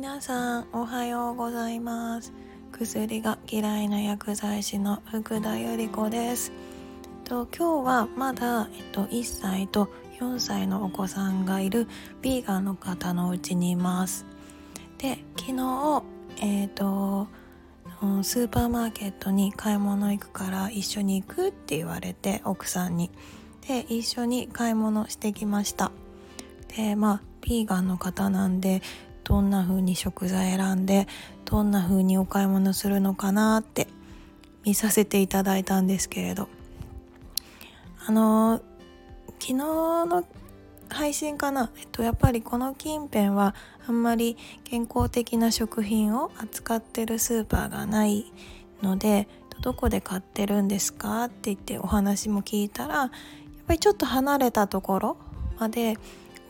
皆さんおはようございます。薬が嫌いな薬剤師の福田由里子です。と今日はまだ、えっと、1歳と4歳のお子さんがいるビーガンの方のうちにいます。で昨日えっ、とスーパーマーケットに買い物行くから一緒に行くって言われて奥さんに。で一緒に買い物してきました。でまあビーガンの方なんでどんな風に食材選んでどんな風にお買い物するのかなって見させていただいたんですけれど。あの昨日の配信かな、えっと、やっぱりこの近辺はあんまり健康的な食品を扱ってるスーパーがないのでどこで買ってるんですかって言ってお話も聞いたらやっぱりちょっと離れたところまで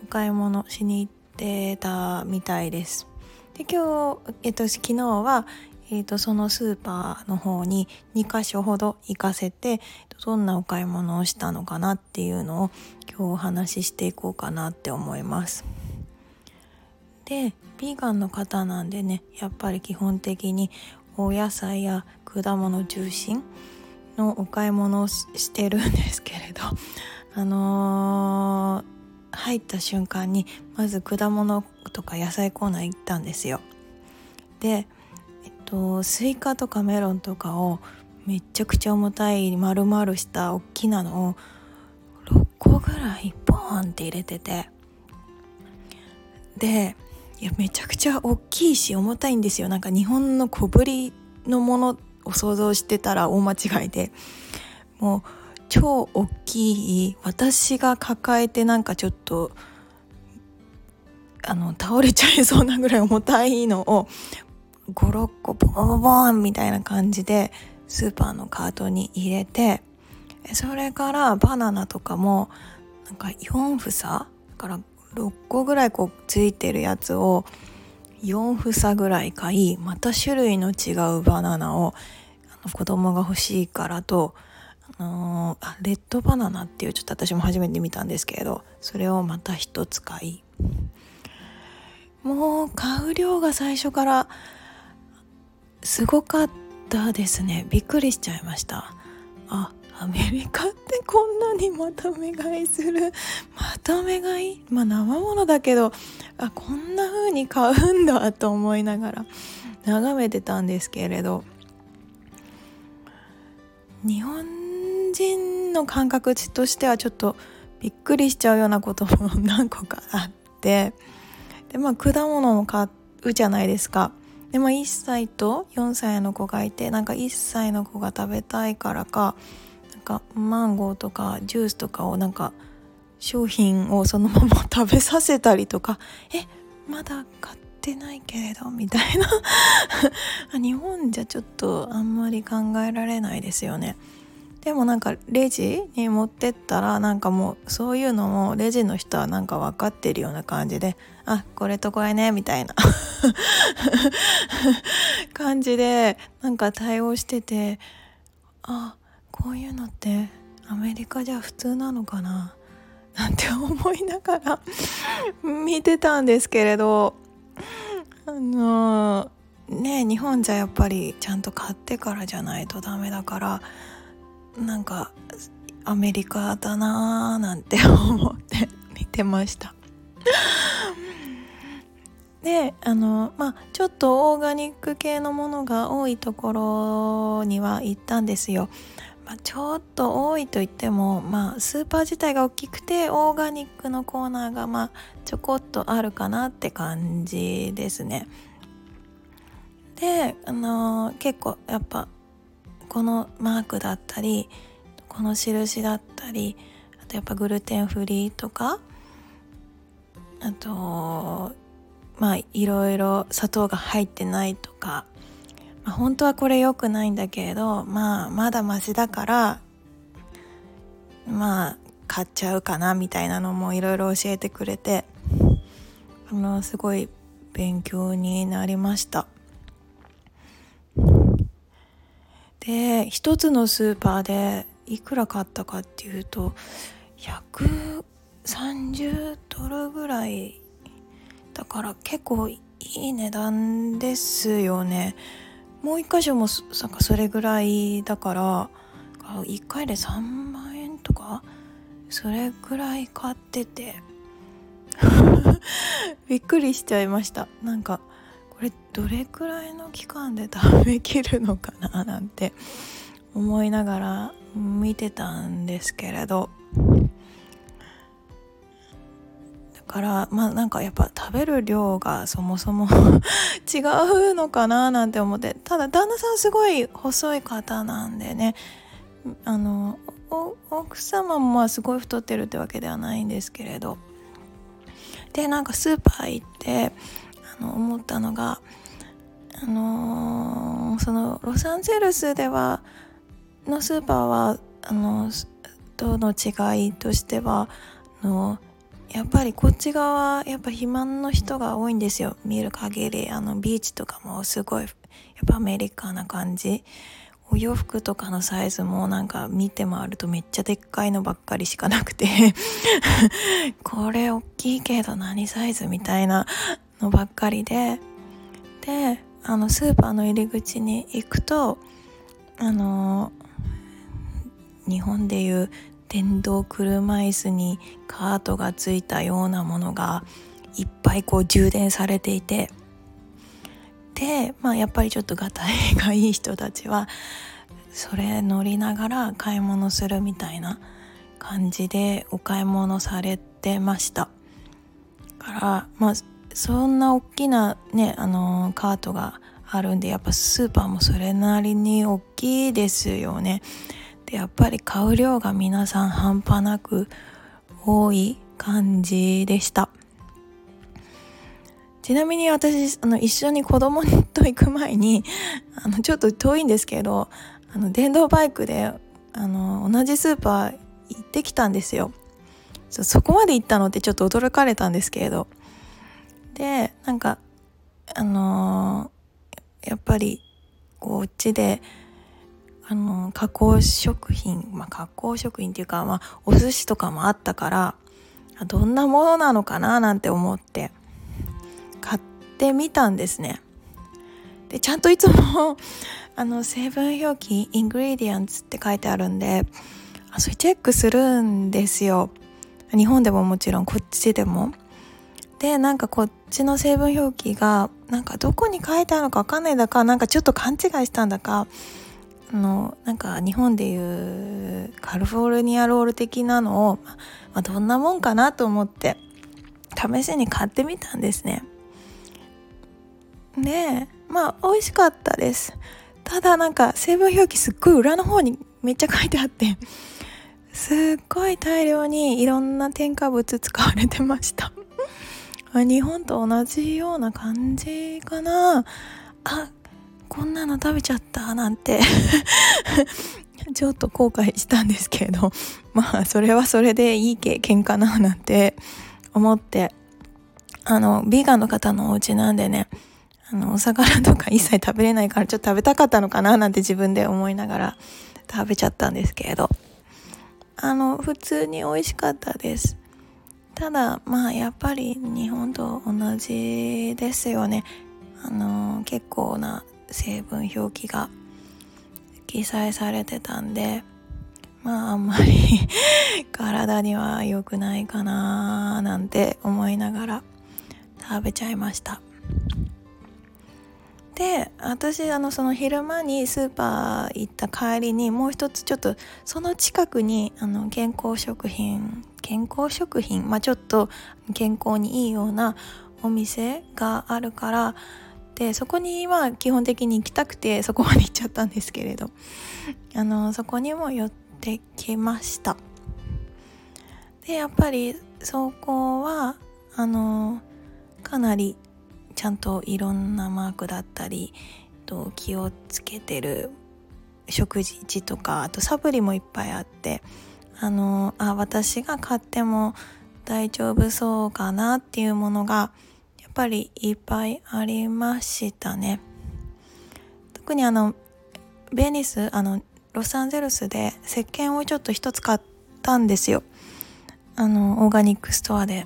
お買い物しに行ってたみたいです。で今日、えっと、昨日は、えっと、そのスーパーの方に2箇所ほど行かせてどんなお買い物をしたのかなっていうのを今日お話ししていこうかなって思います。でビーガンの方なんでねやっぱり基本的にお野菜や果物中心のお買い物をしてるんですけれどあのー入った瞬間にまず果物とか野菜コーナー行ったんですよ。でえっとスイカとかメロンとかをめっちゃくちゃ重たい丸々した大きなのを6個ぐらいボーンって入れてて。でいやめちゃくちゃ大きいし重たいんですよ。なんか日本の小ぶりのものを想像してたら大間違いで。もう超大きい私が抱えてなんかちょっとあの倒れちゃいそうなぐらい重たいのを56個ボボボンみたいな感じでスーパーのカートに入れてそれからバナナとかもなんか4房から6個ぐらいこうついてるやつを4房ぐらい買いまた種類の違うバナナをあの子供が欲しいからとのー、あレッドバナナっていうちょっと私も初めて見たんですけれどそれをまた一つ買い。もう買う量が最初からすごかったですね。びっくりしちゃいました。あアメリカってこんなにまとめ買いする。まとめ買い？まあ生ものだけどあこんな風に買うんだと思いながら眺めてたんですけれど。日本人の感覚値としてはちょっとびっくりしちゃうようなことも何個かあって。でまあ果物も買うじゃないですか。でまあ1歳と4歳の子がいてなんか1歳の子が食べたいからかなんかマンゴーとかジュースとかをなんか商品をそのまま 食べさせたりとかえまだ買ってないけれどみたいな。日本じゃちょっとあんまり考えられないですよね。でもなんかレジに持ってったらなんかもうそういうのもレジの人はなんか分かってるような感じであこれとこれねみたいな 感じでなんか対応しててあこういうのってアメリカじゃ普通なのかななんて思いながら 見てたんですけれどあのね日本じゃやっぱりちゃんと買ってからじゃないとダメだからなんかアメリカだなーなんて 思って見てました。であのまあちょっとオーガニック系のものが多いところには行ったんですよ、まあ、ちょっと多いと言ってもまあスーパー自体が大きくてオーガニックのコーナーがまあちょこっとあるかなって感じですね。であの結構やっぱこのマークだったりこの印だったりあとやっぱグルテンフリーとかあとまあいろいろ砂糖が入ってないとか、まあ、本当はこれ良くないんだけれどまあまだマシだからまあ買っちゃうかなみたいなのもいろいろ教えてくれてあのすごい勉強になりました。で一つのスーパーでいくら買ったかっていうと130ドルぐらいだから結構いい値段ですよね。もう一箇所もなんかそれぐらいだから1回で3万円とか？それぐらい買ってて。びっくりしちゃいました。なんかこれどれくらいの期間で食べきるのかななんて 思いながら見てたんですけれど。だからまあなんかやっぱ食べる量がそもそも 違うのかななんて思って。ただ旦那さんすごい細い方なんでね。あの奥様もまあすごい太ってるってわけではないんですけれど。でなんかスーパー行っての思ったのがあのー、そのロサンゼルスではのスーパーはあのとの違いとしてはあのやっぱりこっち側やっぱ肥満の人が多いんですよ。見る限りあのビーチとかもすごいやっぱアメリカな感じ。お洋服とかのサイズもなんか見て回るとめっちゃでっかいのばっかりしかなくて。これ大きいけど何サイズみたいな。のばっかりでであのスーパーの入り口に行くとあの日本でいう電動車椅子にカートがついたようなものがいっぱいこう充電されていてで、まあ、やっぱりちょっとがたいがいい人たちはそれ乗りながら買い物するみたいな感じでお買い物されてました。からまあそんな大きなねあのー、カートがあるんでやっぱスーパーもそれなりに大きいですよね。でやっぱり買う量が皆さん半端なく多い感じでした。ちなみに私あの一緒に子供と行く前にあのちょっと遠いんですけどあの電動バイクであの同じスーパー行ってきたんですよ。そこまで行ったのってちょっと驚かれたんですけれどでなんかあのー、やっぱりこっちであの加工食品まあ加工食品っていうか、まあ、お寿司とかもあったからどんなものなのかななんて思って買ってみたんですね。で、ちゃんといつも あの、成分表記、イングリディアンツって書いてあるんで、あ、それチェックするんですよ。日本でももちろん、こっちでも。で、なんかこっちの成分表記が、なんかどこに書いてあるのかわかんないだか、なんかちょっと勘違いしたんだか、あの、なんか日本でいうカリフォルニアロール的なのを、まあ、どんなもんかなと思って、試しに買ってみたんですね。でまあ美味しかったですただなんか成分表記すっごい裏の方にめっちゃ書いてあってすっごい大量にいろんな添加物使われてました日本と同じような感じかな。あこんなの食べちゃったなんて。ちょっと後悔したんですけれど。まあそれはそれでいい経験かななんて。思って。あのビーガンの方のお家なんでね。あの、お魚とか一切食べれないからちょっと食べたかったのかななんて自分で思いながら食べちゃったんですけれど、あの、普通に美味しかったです。ただ、まあ、やっぱり日本と同じですよね。あの、結構な成分表記が記載されてたんで、まああんまり 体には良くないかななんて思いながら食べちゃいました。で私あのその昼間にスーパー行った帰りにもう一つちょっとその近くにあの健康食品健康食品まあちょっと健康にいいようなお店があるからでそこには基本的に行きたくてそこまで行っちゃったんですけれどあのそこにも寄ってきました。でやっぱりそこはあのかなりちゃんといろんなマークだったりと気をつけてる食事とかあとサプリもいっぱいあってあのあ私が買っても大丈夫そうかなっていうものがやっぱりいっぱいありましたね。特にあのベニスあのロサンゼルスで石鹸をちょっと一つ買ったんですよ。あのオーガニックストアで。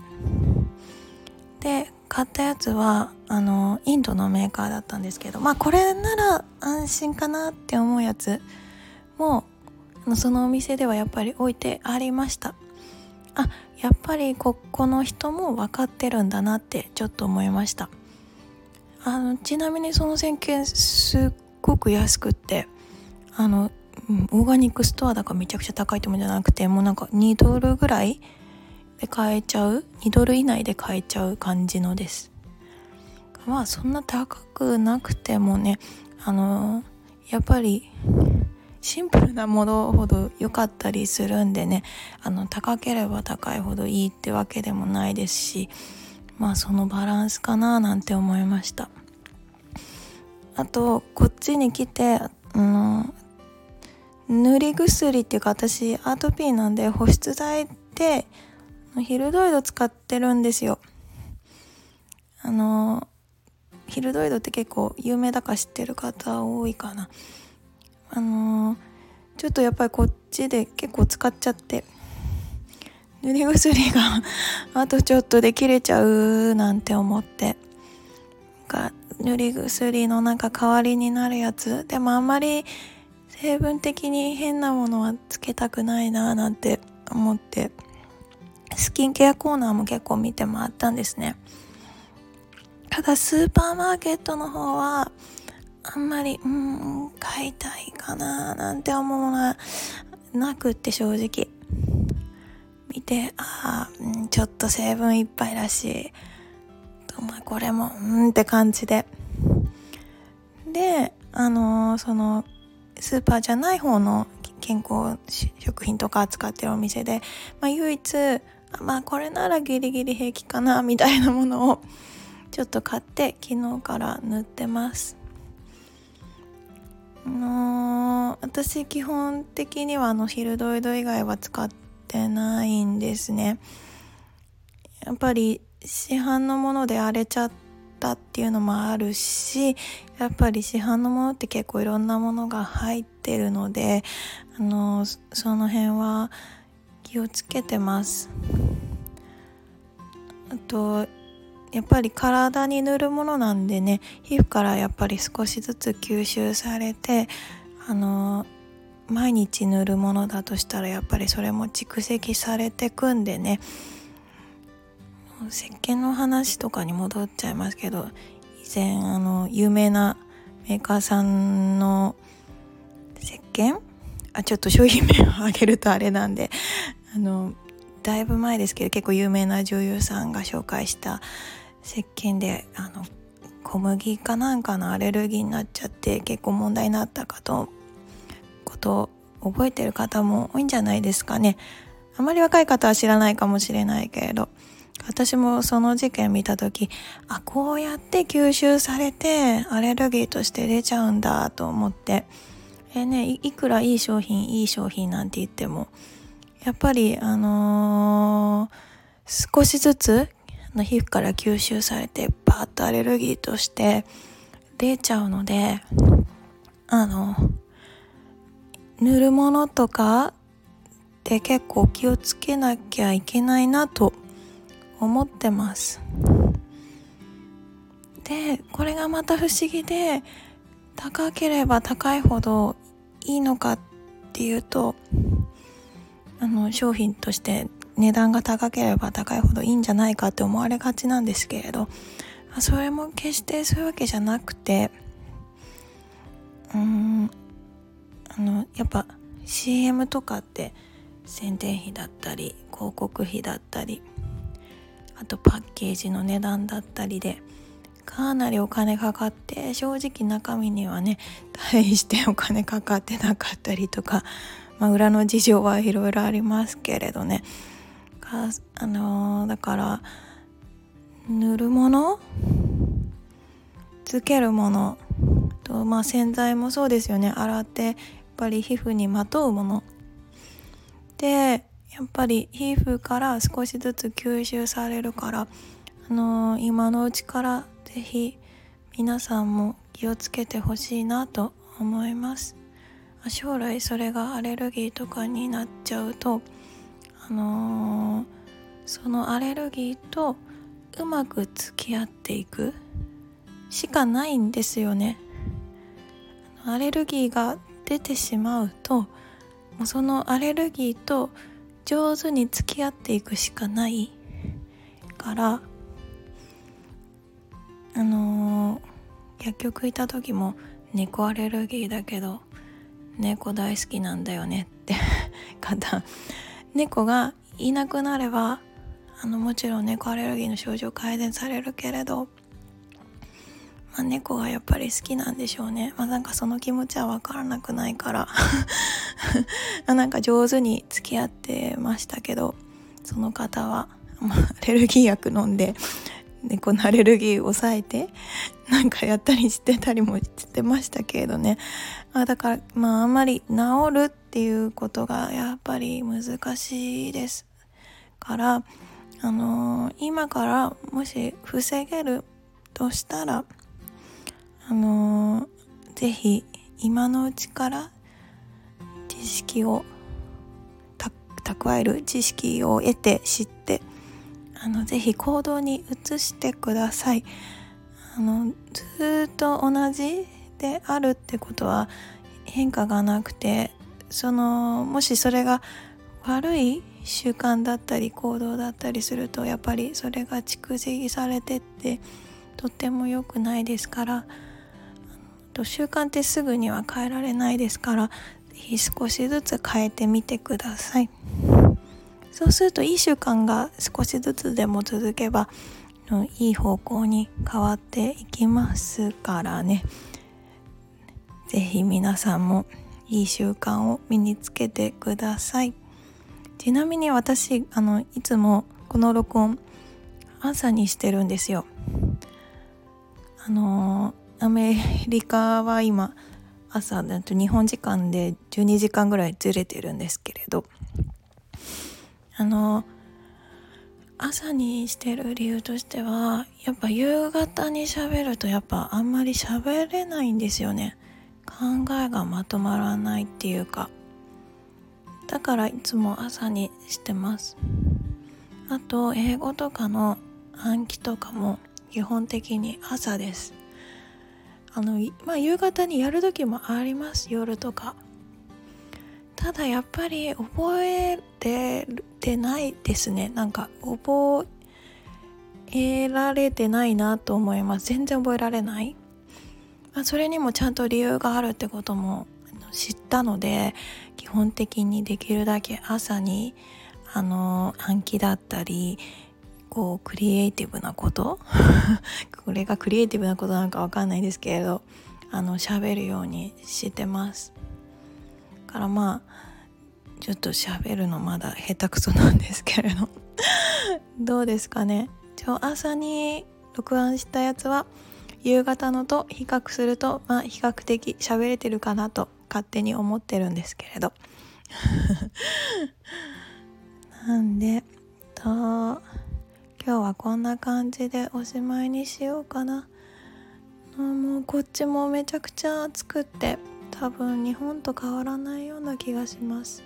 買ったやつはあのインドのメーカーだったんですけどまあこれなら安心かなって思うやつもそのお店ではやっぱり置いてありました。あやっぱりここの人も分かってるんだなってちょっと思いました。あのちなみにその石鹸すっごく安くってあの、オーガニックストアだからめちゃくちゃ高いってもんじゃなくてもうなんか2ドルぐらいで買えちゃう？2ドル以内で買えちゃう感じのです。まあそんな高くなくてもねあのやっぱりシンプルなものほど良かったりするんでねあの高ければ高いほどいいってわけでもないですしまあそのバランスかななんて思いました。あとこっちに来て、うん、塗り薬っていうか私アートピーなんで保湿剤でヒルドイド使ってるんですよ。あのヒルドイドって結構有名だから知ってる方多いかな。あのちょっとやっぱりこっちで結構使っちゃって。塗り薬が あとちょっとで切れちゃうなんて思って。が塗り薬のなんか代わりになるやつ。でもあんまり成分的に変なものはつけたくないななんて思って。スキンケアコーナーも結構見て回ったんですね。ただスーパーマーケットの方はあんまりうん買いたいかななんて思うのはなくって正直。見てああ、うん、ちょっと成分いっぱいらしいお前これもうんって感じで。であのー、そのスーパーじゃない方の健康食品とか扱ってるお店で、まあ、唯一まあこれならギリギリ平気かなみたいなものをちょっと買って昨日から塗ってます。あの、私基本的にはあのヒルドイド以外は使ってないんですね。やっぱり市販のもので荒れちゃったっていうのもあるしやっぱり市販のものって結構いろんなものが入ってるのであの、その辺は気をつけてます。あとやっぱり体に塗るものなんでね皮膚からやっぱり少しずつ吸収されてあの毎日塗るものだとしたらやっぱりそれも蓄積されてくんでね石鹸の話とかに戻っちゃいますけど以前あの有名なメーカーさんの石鹸？あちょっと商品名を挙げるとあれなんであのだいぶ前ですけど結構有名な女優さんが紹介した石鹸であの小麦かなんかのアレルギーになっちゃって結構問題になったかとことを覚えてる方も多いんじゃないですかね。あまり若い方は知らないかもしれないけれど私もその事件見た時あこうやって吸収されてアレルギーとして出ちゃうんだと思って。えねいくらいい商品いい商品なんて言ってもやっぱりあのー、少しずつ皮膚から吸収されてバーッとアレルギーとして出ちゃうのであの塗るものとかって結構気をつけなきゃいけないなと思ってます。でこれがまた不思議で高ければ高いほどいいのかっていうとあの商品として値段が高ければ高いほどいいんじゃないかって思われがちなんですけれどそれも決してそういうわけじゃなくてうんあのやっぱ CM とかって宣伝費だったり広告費だったりあとパッケージの値段だったりでかなりお金かかって正直中身にはね大してお金かかってなかったりとか、まあ、裏の事情はいろいろありますけれどね。かあのー、だから塗るもの？つけるもの？とまあ洗剤もそうですよね。洗ってやっぱり皮膚にまとうもの。でやっぱり皮膚から少しずつ吸収されるからあのー、今のうちから是非皆さんも気をつけてほしいなと思います。将来それがアレルギーとかになっちゃうとあのー、そのアレルギーとうまく付き合っていくしかないんですよね。アレルギーが出てしまうとそのアレルギーと上手に付き合っていくしかないからあのー、薬局行った時も猫アレルギーだけど猫大好きなんだよねって方猫がいなくなればあのもちろん猫アレルギーの症状改善されるけれど、まあ、猫がやっぱり好きなんでしょうね、まあ、なんかその気持ちは分からなくないから なんか上手に付き合ってましたけどその方は、まあ、アレルギー薬飲んで猫のアレルギーを抑えてなんかやったりしてたりもしてましたけれどね、あ、だからまああんまり治るっていうことがやっぱり難しいです。からあのー、今からもし防げるとしたらあのー、ぜひ今のうちから知識を蓄える知識を得て知ってあのぜひ行動に移してくださいあのずっと同じであるってことは変化がなくてそのもしそれが悪い習慣だったり行動だったりするとやっぱりそれが蓄積されてってとっても良くないですから習慣ってすぐには変えられないですからぜひ少しずつ変えてみてください。そうするといい習慣が少しずつでも続けばいい方向に変わっていきますからね。是非皆さんもいい習慣を身につけてください。ちなみに私あのいつもこの録音朝にしてるんですよ。あのアメリカは今朝だと日本時間で12時間ぐらいずれてるんですけれど。あの朝にしてる理由としてはやっぱ夕方に喋るとやっぱあんまり喋れないんですよね。考えがまとまらないっていうか。だからいつも朝にしてます。あと英語とかの暗記とかも基本的に朝です。あのまあ夕方にやる時もあります。夜とか。ただやっぱり覚えててないですね。なんか覚えられてないなと思います。全然覚えられない、ま、それにもちゃんと理由があるってことも知ったので基本的にできるだけ朝にあの暗記だったりこうクリエイティブなこと これがクリエイティブなことなのかわかんないですけれどあの喋るようにしてます。からまあちょっと喋るのまだ下手くそなんですけれど。どうですかね？今日朝に録音したやつは夕方のと比較するとまあ比較的喋れてるかなと勝手に思ってるんですけれど。なんでと今日はこんな感じでおしまいにしようかな。もうこっちもめちゃくちゃ暑くって多分日本と変わらないような気がします。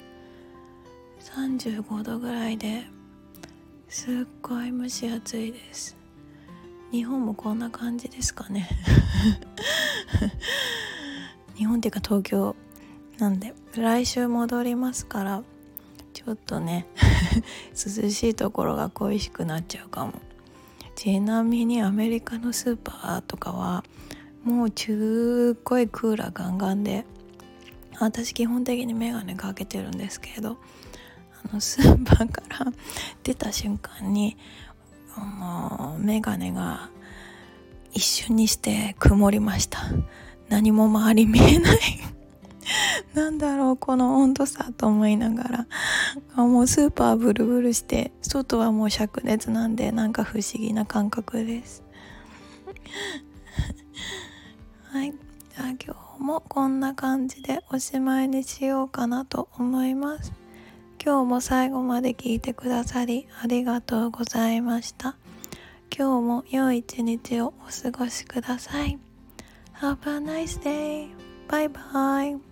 35度ぐらいですっごい蒸し暑いです。日本もこんな感じですかね。日本っていうか東京なんで来週戻りますからちょっとね涼しいところが恋しくなっちゃうかも。ちなみにアメリカのスーパーとかはもう中っこいクーラーガンガンで私基本的にメガネかけてるんですけどあのスーパーから出た瞬間にもうメガネが一瞬にして曇りました。何も周り見えない。なんだろうこの温度差と思いながら。もうスーパーブルブルして外はもう灼熱なんでなんか不思議な感覚です。はい。じゃあ今日もこんな感じでおしまいにしようかなと思います。今日も最後まで聞いてくださりありがとうございました。今日も良い一日をお過ごしください。Have a nice day. バイバイ